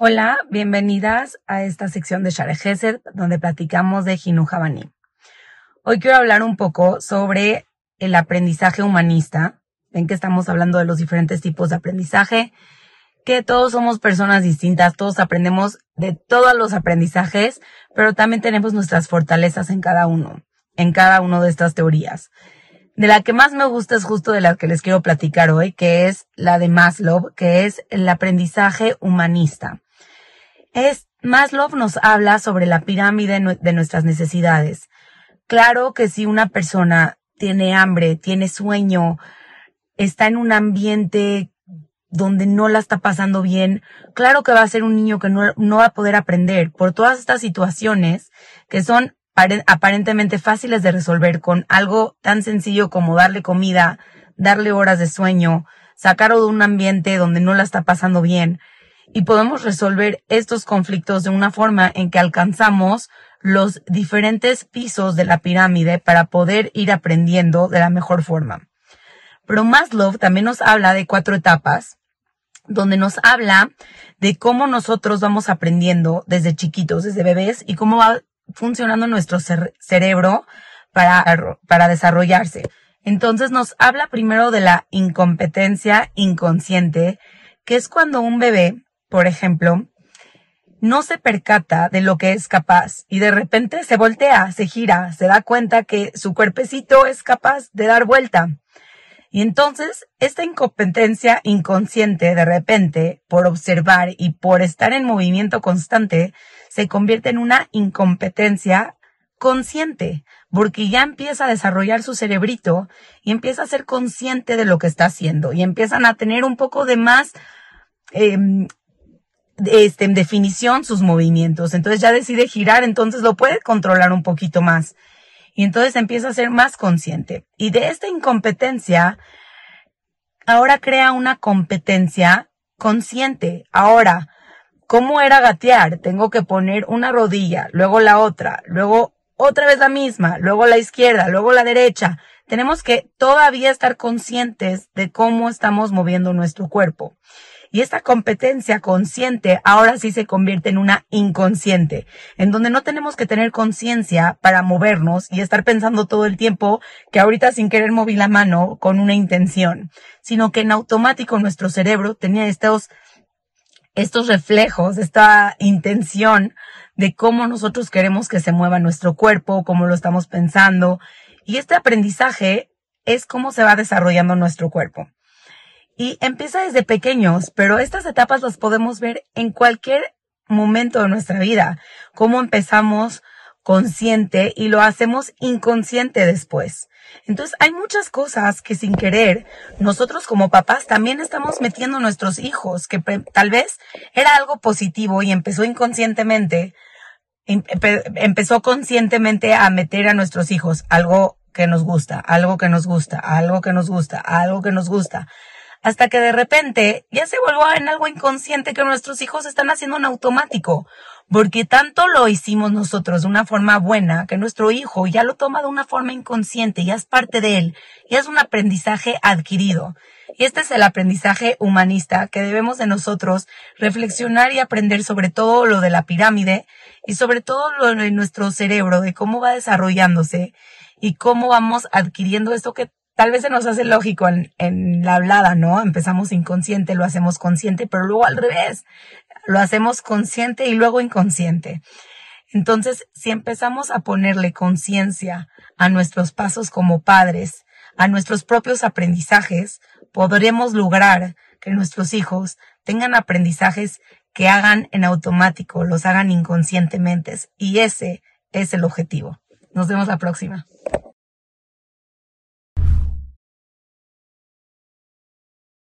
Hola, bienvenidas a esta sección de Share Gesed, donde platicamos de Hinu Habani. Hoy quiero hablar un poco sobre el aprendizaje humanista. Ven que estamos hablando de los diferentes tipos de aprendizaje, que todos somos personas distintas, todos aprendemos de todos los aprendizajes, pero también tenemos nuestras fortalezas en cada uno, en cada una de estas teorías. De la que más me gusta es justo de la que les quiero platicar hoy, que es la de Maslow, que es el aprendizaje humanista. Es, Maslow nos habla sobre la pirámide de nuestras necesidades. Claro que si una persona tiene hambre, tiene sueño, está en un ambiente donde no la está pasando bien, claro que va a ser un niño que no, no va a poder aprender por todas estas situaciones que son aparentemente fáciles de resolver con algo tan sencillo como darle comida, darle horas de sueño, sacarlo de un ambiente donde no la está pasando bien. Y podemos resolver estos conflictos de una forma en que alcanzamos los diferentes pisos de la pirámide para poder ir aprendiendo de la mejor forma. Pero Maslow también nos habla de cuatro etapas, donde nos habla de cómo nosotros vamos aprendiendo desde chiquitos, desde bebés, y cómo va funcionando nuestro cerebro para, para desarrollarse. Entonces nos habla primero de la incompetencia inconsciente, que es cuando un bebé, por ejemplo, no se percata de lo que es capaz y de repente se voltea, se gira, se da cuenta que su cuerpecito es capaz de dar vuelta. Y entonces, esta incompetencia inconsciente de repente, por observar y por estar en movimiento constante, se convierte en una incompetencia consciente, porque ya empieza a desarrollar su cerebrito y empieza a ser consciente de lo que está haciendo y empiezan a tener un poco de más em, este, definición sus movimientos. Entonces ya decide girar, entonces lo puede controlar un poquito más. Y entonces empieza a ser más consciente. Y de esta incompetencia, ahora crea una competencia consciente. Ahora, ¿cómo era gatear? Tengo que poner una rodilla, luego la otra, luego otra vez la misma, luego la izquierda, luego la derecha. Tenemos que todavía estar conscientes de cómo estamos moviendo nuestro cuerpo. Y esta competencia consciente ahora sí se convierte en una inconsciente, en donde no tenemos que tener conciencia para movernos y estar pensando todo el tiempo que ahorita sin querer moví la mano con una intención, sino que en automático nuestro cerebro tenía estos, estos reflejos, esta intención de cómo nosotros queremos que se mueva nuestro cuerpo, cómo lo estamos pensando. Y este aprendizaje es cómo se va desarrollando nuestro cuerpo. Y empieza desde pequeños, pero estas etapas las podemos ver en cualquier momento de nuestra vida. Cómo empezamos consciente y lo hacemos inconsciente después. Entonces hay muchas cosas que sin querer nosotros como papás también estamos metiendo a nuestros hijos, que tal vez era algo positivo y empezó inconscientemente, em, empezó conscientemente a meter a nuestros hijos algo que nos gusta, algo que nos gusta, algo que nos gusta, algo que nos gusta hasta que de repente ya se vuelve en algo inconsciente que nuestros hijos están haciendo en automático, porque tanto lo hicimos nosotros de una forma buena que nuestro hijo ya lo toma de una forma inconsciente, ya es parte de él, ya es un aprendizaje adquirido. Y este es el aprendizaje humanista que debemos de nosotros reflexionar y aprender sobre todo lo de la pirámide y sobre todo lo de nuestro cerebro, de cómo va desarrollándose y cómo vamos adquiriendo esto que tal vez se nos hace lógico en, la hablada, ¿no? Empezamos inconsciente, lo hacemos consciente, pero luego al revés, lo hacemos consciente y luego inconsciente. Entonces, si empezamos a ponerle conciencia a nuestros pasos como padres, a nuestros propios aprendizajes, podremos lograr que nuestros hijos tengan aprendizajes que hagan en automático, los hagan inconscientemente. Y ese es el objetivo. Nos vemos la próxima.